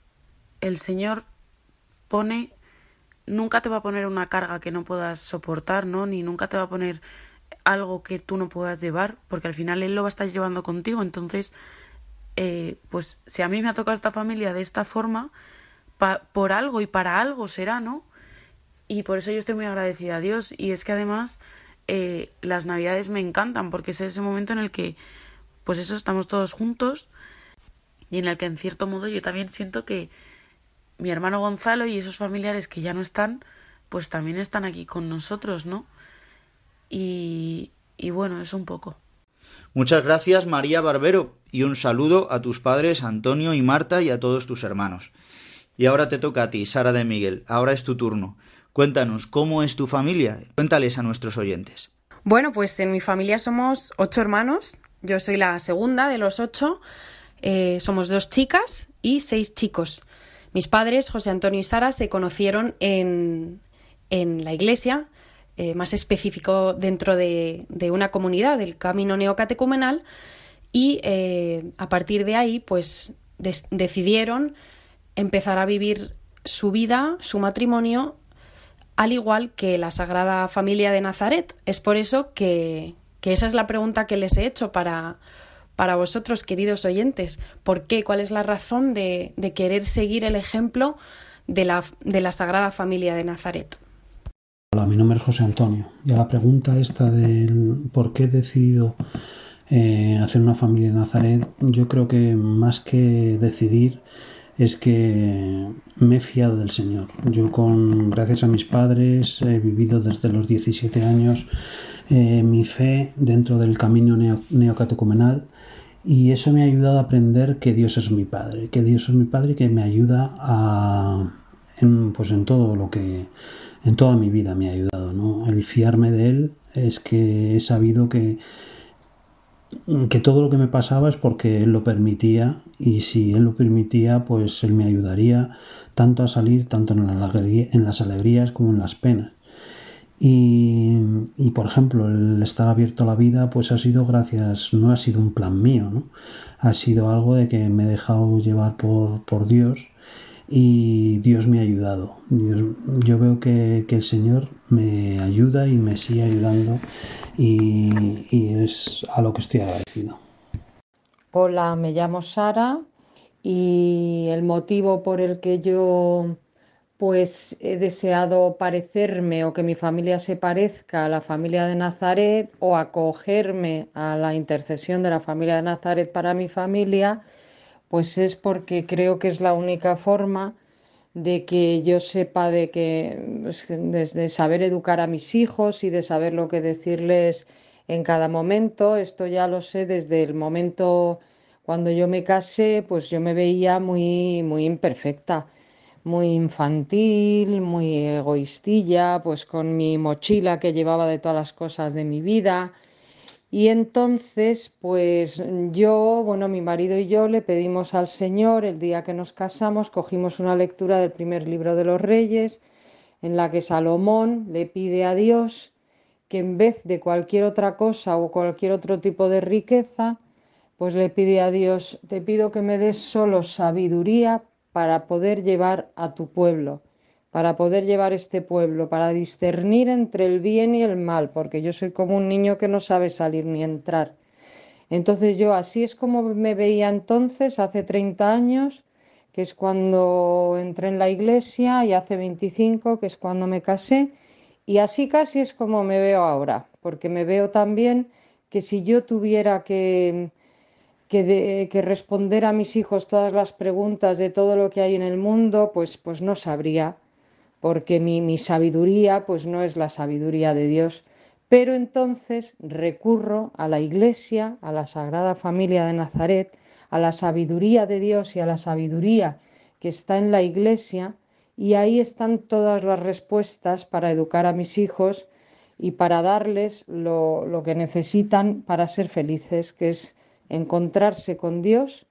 el Señor pone, nunca te va a poner una carga que no puedas soportar, ¿no? Ni nunca te va a poner algo que tú no puedas llevar, porque al final Él lo va a estar llevando contigo, entonces eh, pues si a mí me ha tocado esta familia de esta forma, por algo y para algo será, ¿no? y por eso yo estoy muy agradecida a Dios. Y es que además eh, las navidades me encantan porque es ese momento en el que, pues eso, estamos todos juntos y en el que en cierto modo yo también siento que mi hermano Gonzalo y esos familiares que ya no están, pues también están aquí con nosotros, ¿no? Y, y bueno, es un poco. Muchas gracias María Barbero y un saludo a tus padres Antonio y Marta y a todos tus hermanos. Y ahora te toca a ti, Sara de Miguel, ahora es tu turno. Cuéntanos, ¿cómo es tu familia? Cuéntales a nuestros oyentes. Bueno, pues en mi familia somos ocho hermanos, yo soy la segunda de los ocho, eh, somos dos chicas y seis chicos. Mis padres, José Antonio y Sara, se conocieron en, en la iglesia, eh, más específico dentro de, una comunidad, del camino neocatecumenal, y eh, a partir de ahí, pues decidieron empezar a vivir su vida, su matrimonio, al igual que la Sagrada Familia de Nazaret. Es por eso que, que esa es la pregunta que les he hecho para, para vosotros, queridos oyentes. ¿Por qué? ¿Cuál es la razón de, de querer seguir el ejemplo de la, de Sagrada Familia de Nazaret? Hola, mi nombre es José Antonio. Y a la pregunta esta del por qué he decidido eh, hacer una familia en Nazaret, yo creo que más que decidir es que me he fiado del Señor. Yo con gracias a mis padres he vivido desde los 17 años eh, mi fe dentro del camino neocatecumenal y eso me ha ayudado a aprender que Dios es mi Padre, que Dios es mi Padre y que me ayuda a, en, pues en todo lo que en toda mi vida me ha ayudado, ¿no? El fiarme de él es que he sabido que, que todo lo que me pasaba es porque él lo permitía y si él lo permitía, pues él me ayudaría tanto a salir, tanto en, en las alegrías como en las penas. Y, por ejemplo, el estar abierto a la vida, pues ha sido gracias, no ha sido un plan mío, ¿no? Ha sido algo de que me he dejado llevar por, por Dios y Dios me ha ayudado. yo veo que, el Señor me ayuda y me sigue ayudando y, y es a lo que estoy agradecido. Hola, me llamo Sara y el motivo por el que yo pues he deseado parecerme o que mi familia se parezca a la familia de Nazaret o acogerme a la intercesión de la familia de Nazaret para mi familia pues es porque creo que es la única forma de que yo sepa de que pues, de saber educar a mis hijos y de saber lo que decirles en cada momento. Esto ya lo sé desde el momento cuando yo me casé, pues yo me veía muy muy imperfecta, muy infantil, muy egoístilla, pues con mi mochila que llevaba de todas las cosas de mi vida. Y entonces, pues yo, bueno, mi marido y yo le pedimos al Señor el día que nos casamos, cogimos una lectura del primer libro de los reyes, en la que Salomón le pide a Dios que en vez de cualquier otra cosa o cualquier otro tipo de riqueza, pues le pide a Dios, te pido que me des solo sabiduría para poder llevar a tu pueblo para poder llevar este pueblo, para discernir entre el bien y el mal, porque yo soy como un niño que no sabe salir ni entrar. Entonces yo así es como me veía entonces, hace 30 años, que es cuando entré en la iglesia, y hace 25, que es cuando me casé, y así casi es como me veo ahora, porque me veo también que si yo tuviera que, que, responder a mis hijos todas las preguntas de todo lo que hay en el mundo, pues, pues no sabría porque mi, sabiduría pues no es la sabiduría de Dios, pero entonces recurro a la Iglesia, a la Sagrada Familia de Nazaret, a la sabiduría de Dios y a la sabiduría que está en la Iglesia, y ahí están todas las respuestas para educar a mis hijos y para darles lo que necesitan para ser felices, que es encontrarse con Dios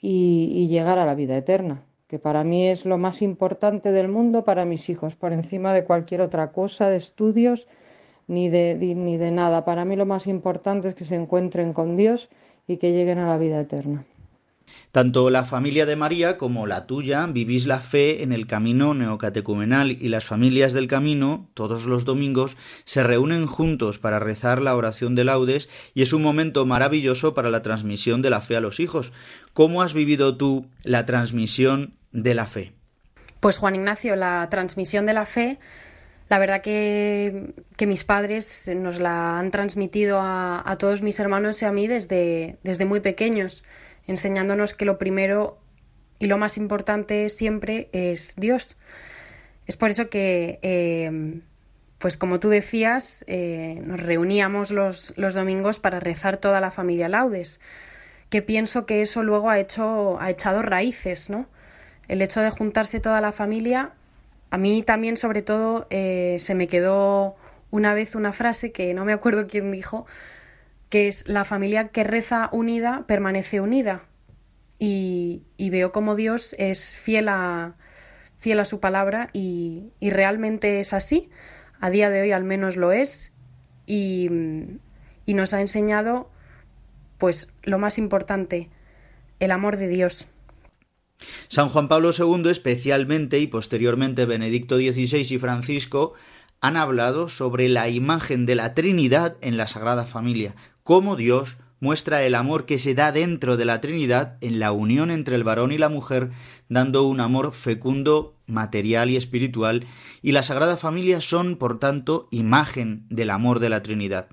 y llegar a la vida eterna que para mí es lo más importante del mundo para mis hijos, por encima de cualquier otra cosa, de estudios, ni de, ni de nada. Para mí lo más importante es que se encuentren con Dios y que lleguen a la vida eterna. Tanto la familia de María como la tuya vivís la fe en el camino neocatecumenal y las familias del camino, todos los domingos, se reúnen juntos para rezar la oración de laudes y es un momento maravilloso para la transmisión de la fe a los hijos. ¿Cómo has vivido tú la transmisión de la fe? Pues Juan Ignacio, la transmisión de la fe La verdad que, mis padres nos la han transmitido a, a, todos mis hermanos y a mí desde, desde muy pequeños, enseñándonos que lo primero y lo más importante siempre es Dios. Es por eso que, eh, pues como tú decías, eh, nos reuníamos los, los, domingos para rezar toda la familia Laudes, que pienso que eso luego ha, hecho, ha echado raíces, ¿no? El hecho de juntarse toda la familia, a mí también sobre todo eh, se me quedó una vez una frase que no me acuerdo quién dijo, que es la familia que reza unida permanece unida y, veo como Dios es fiel a, fiel a su palabra y, realmente es así. A día de hoy al menos lo es y, y nos ha enseñado pues lo más importante, el amor de Dios. San Juan Pablo II especialmente y posteriormente Benedicto XVI y Francisco han hablado sobre la imagen de la Trinidad en la Sagrada Familia, cómo Dios muestra el amor que se da dentro de la Trinidad en la unión entre el varón y la mujer, dando un amor fecundo, material y espiritual, y la Sagrada Familia son, por tanto, imagen del amor de la Trinidad.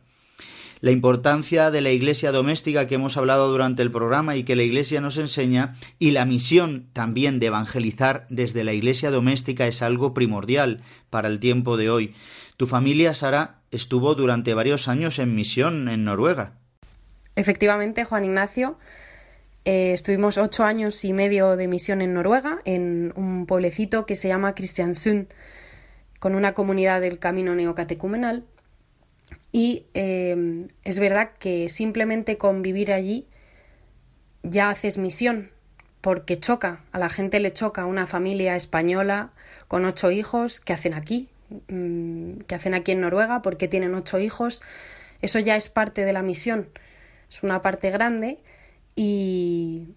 La importancia de la iglesia doméstica que hemos hablado durante el programa y que la iglesia nos enseña, y la misión también de evangelizar desde la iglesia doméstica es algo primordial para el tiempo de hoy. Tu familia, Sara, estuvo durante varios años en misión en Noruega. Efectivamente, Juan Ignacio, eh, estuvimos ocho años y medio de misión en Noruega, en un pueblecito que se llama Kristiansund, con una comunidad del camino neocatecumenal. Y eh, es verdad que simplemente con vivir allí ya haces misión, porque choca, a la gente le choca una familia española con ocho hijos, que hacen aquí? Mm, ¿Qué hacen aquí en Noruega? porque tienen ocho hijos? Eso ya es parte de la misión es una parte grande y,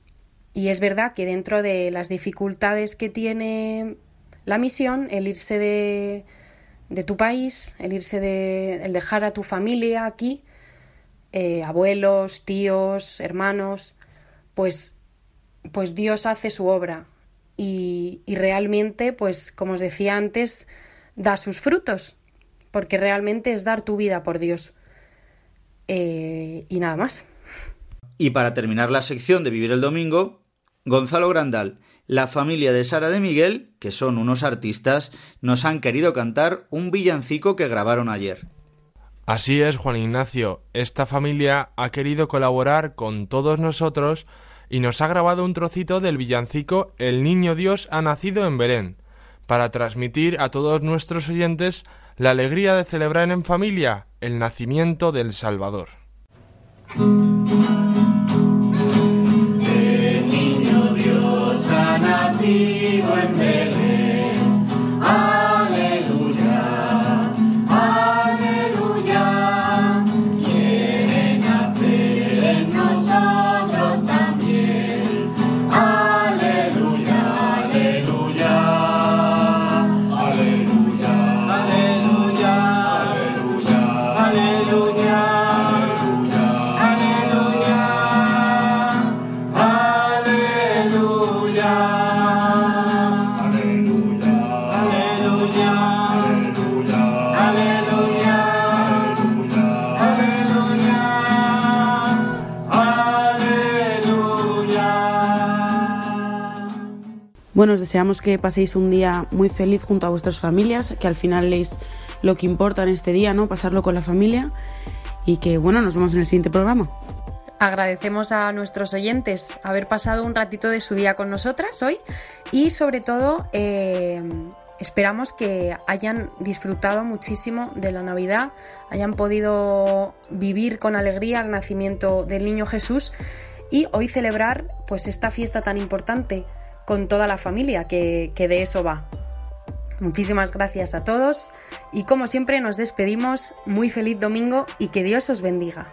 es verdad que dentro de las dificultades que tiene la misión, el irse de, de tu país, el irse de, el dejar a tu familia aquí, eh, abuelos, tíos, hermanos, pues, pues Dios hace su obra y, y, realmente, pues como os decía antes, da sus frutos, porque realmente es dar tu vida por Dios. Eh, y nada más. Y para terminar la sección de Vivir el Domingo, Gonzalo Grandal, la familia de Sara de Miguel, que son unos artistas, nos han querido cantar un villancico que grabaron ayer. Así es, Juan Ignacio. Esta familia ha querido colaborar con todos nosotros y nos ha grabado un trocito del villancico El Niño Dios ha nacido en Belén, para transmitir a todos nuestros oyentes la alegría de celebrar en familia el nacimiento del Salvador. Bueno, os deseamos que paséis un día muy feliz junto a vuestras familias, que al final es lo que importa en este día, ¿no? Pasarlo con la familia y que, bueno, nos vemos en el siguiente programa. Agradecemos a nuestros oyentes haber pasado un ratito de su día con nosotras hoy y sobre todo eh, esperamos que hayan disfrutado muchísimo de la Navidad, hayan podido vivir con alegría el nacimiento del niño Jesús y hoy celebrar pues esta fiesta tan importante con toda la familia, que, que de eso va. Muchísimas gracias a todos y como siempre nos despedimos. Muy feliz domingo y que Dios os bendiga.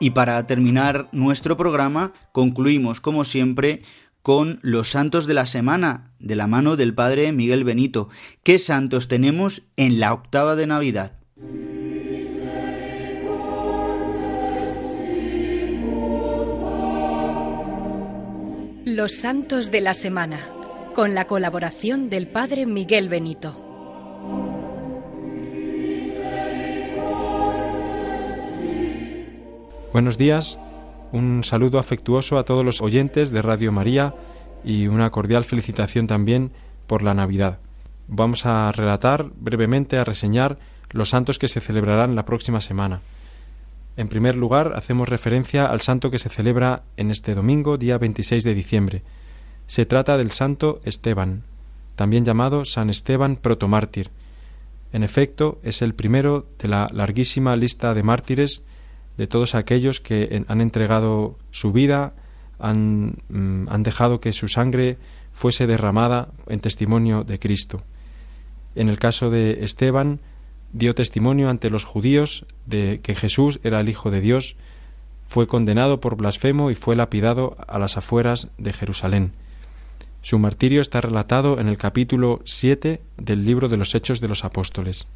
Y para terminar nuestro programa, concluimos como siempre con los santos de la semana, de la mano del Padre Miguel Benito. ¿Qué santos tenemos en la octava de Navidad? Los santos de la semana. con la colaboración del Padre Miguel Benito. Buenos días, un saludo afectuoso a todos los oyentes de Radio María y una cordial felicitación también por la Navidad. Vamos a relatar brevemente, a reseñar los santos que se celebrarán la próxima semana. En primer lugar, hacemos referencia al santo que se celebra en este domingo, día 26 de diciembre. Se trata del santo Esteban, también llamado San Esteban protomártir. En efecto, es el primero de la larguísima lista de mártires de todos aquellos que han entregado su vida, han, mm, han dejado que su sangre fuese derramada en testimonio de Cristo. En el caso de Esteban, dio testimonio ante los judíos de que Jesús era el Hijo de Dios, fue condenado por blasfemo y fue lapidado a las afueras de Jerusalén. Su martirio está relatado en el capítulo 7 del libro de los Hechos de los Apóstoles.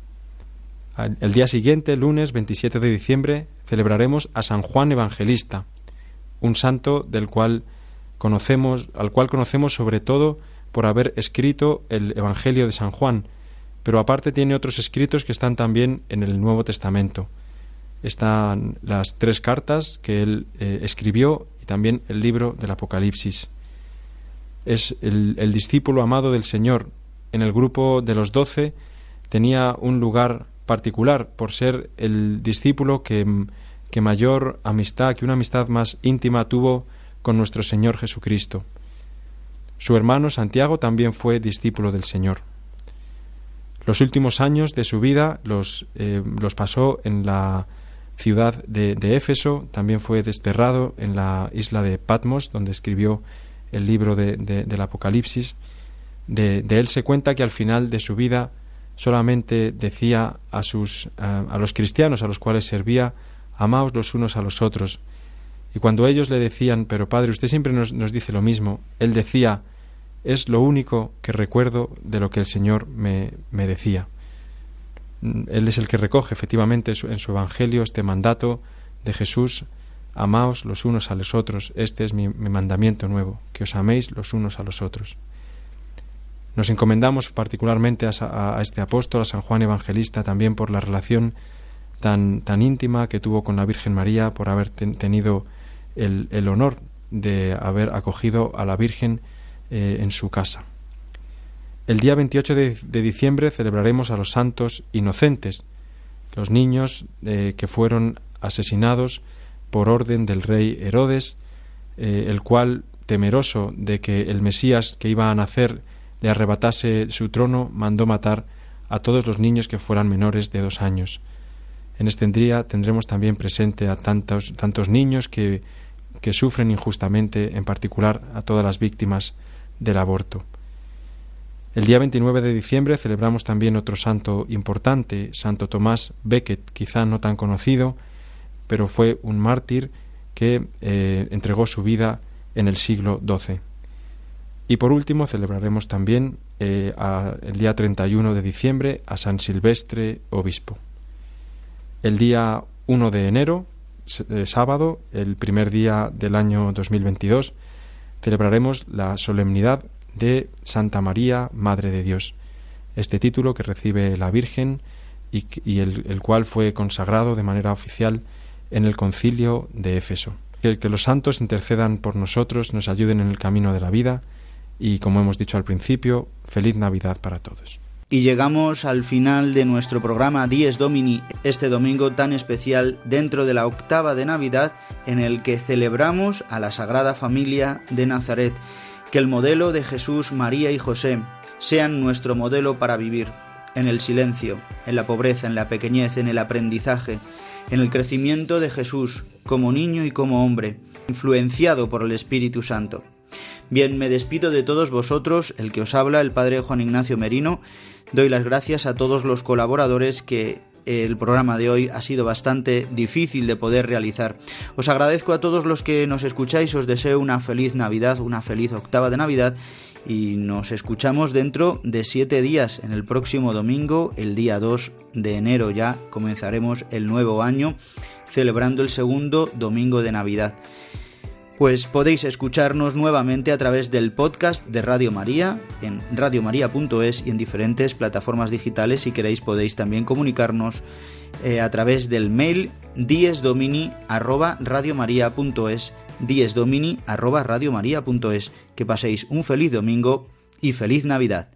El día siguiente, lunes 27 de diciembre, celebraremos a San Juan Evangelista, un santo del cual conocemos, al cual conocemos sobre todo por haber escrito el Evangelio de San Juan, pero aparte tiene otros escritos que están también en el Nuevo Testamento. Están las tres cartas que él eh, escribió y también el libro del Apocalipsis. Es el, discípulo amado del Señor. En el grupo de los doce tenía un lugar particular por ser el discípulo que, que mayor amistad, que una amistad más íntima tuvo con nuestro Señor Jesucristo. Su hermano Santiago también fue discípulo del Señor. Los últimos años de su vida los, eh, los pasó en la ciudad de, Éfeso, también fue desterrado en la isla de Patmos, donde escribió el libro de, del Apocalipsis. De, él se cuenta que al final de su vida solamente decía a, sus, a, los cristianos a los cuales servía, amaos los unos a los otros. Y cuando ellos le decían, pero Padre, usted siempre nos, nos dice lo mismo, él decía, es lo único que recuerdo de lo que el Señor me, me decía. Él es el que recoge efectivamente en su Evangelio este mandato de Jesús, amaos los unos a los otros, este es mi, mandamiento nuevo, que os améis los unos a los otros. Nos encomendamos particularmente a, este apóstol, a San Juan Evangelista, también por la relación tan, tan íntima que tuvo con la Virgen María, por haber tenido el, el honor de haber acogido a la Virgen eh, en su casa. El día 28 de, diciembre celebraremos a los santos inocentes, los niños eh, que fueron asesinados por orden del rey Herodes, eh, el cual, temeroso de que el Mesías que iba a nacer le arrebatase su trono, mandó matar a todos los niños que fueran menores de dos años. En este día tendremos también presente a tantos, tantos niños que, que sufren injustamente, en particular a todas las víctimas del aborto. El día 29 de diciembre celebramos también otro santo importante, Santo Tomás Becket, quizá no tan conocido, pero fue un mártir que eh, entregó su vida en el siglo XII. Y por último celebraremos también eh, el día 31 de diciembre a San Silvestre, obispo. El día 1 de enero, eh, sábado, el primer día del año 2022, celebraremos la solemnidad de Santa María, Madre de Dios. Este título que recibe la Virgen y, el, cual fue consagrado de manera oficial en el concilio de Éfeso. Que, que los santos intercedan por nosotros, nos ayuden en el camino de la vida y, como hemos dicho al principio, feliz Navidad para todos. Y llegamos al final de nuestro programa Dies Domini, este domingo tan especial dentro de la octava de Navidad en el que celebramos a la Sagrada Familia de Nazaret. Que el modelo de Jesús, María y José sean nuestro modelo para vivir, en el silencio, en la pobreza, en la pequeñez, en el aprendizaje, en el crecimiento de Jesús como niño y como hombre, influenciado por el Espíritu Santo. Bien, me despido de todos vosotros, el que os habla, el Padre Juan Ignacio Merino, Doy las gracias a todos los colaboradores que el programa de hoy ha sido bastante difícil de poder realizar. Os agradezco a todos los que nos escucháis, os deseo una feliz Navidad, una feliz octava de Navidad y nos escuchamos dentro de siete días, en el próximo domingo, el día 2 de enero ya comenzaremos el nuevo año celebrando el segundo domingo de Navidad. Pues podéis escucharnos nuevamente a través del podcast de Radio María en radiomaria.es y en diferentes plataformas digitales. Si queréis podéis también comunicarnos eh, a través del mail diesdomini@radiomaria.es diesdomini@radiomaria.es. Que paséis un feliz domingo y feliz Navidad.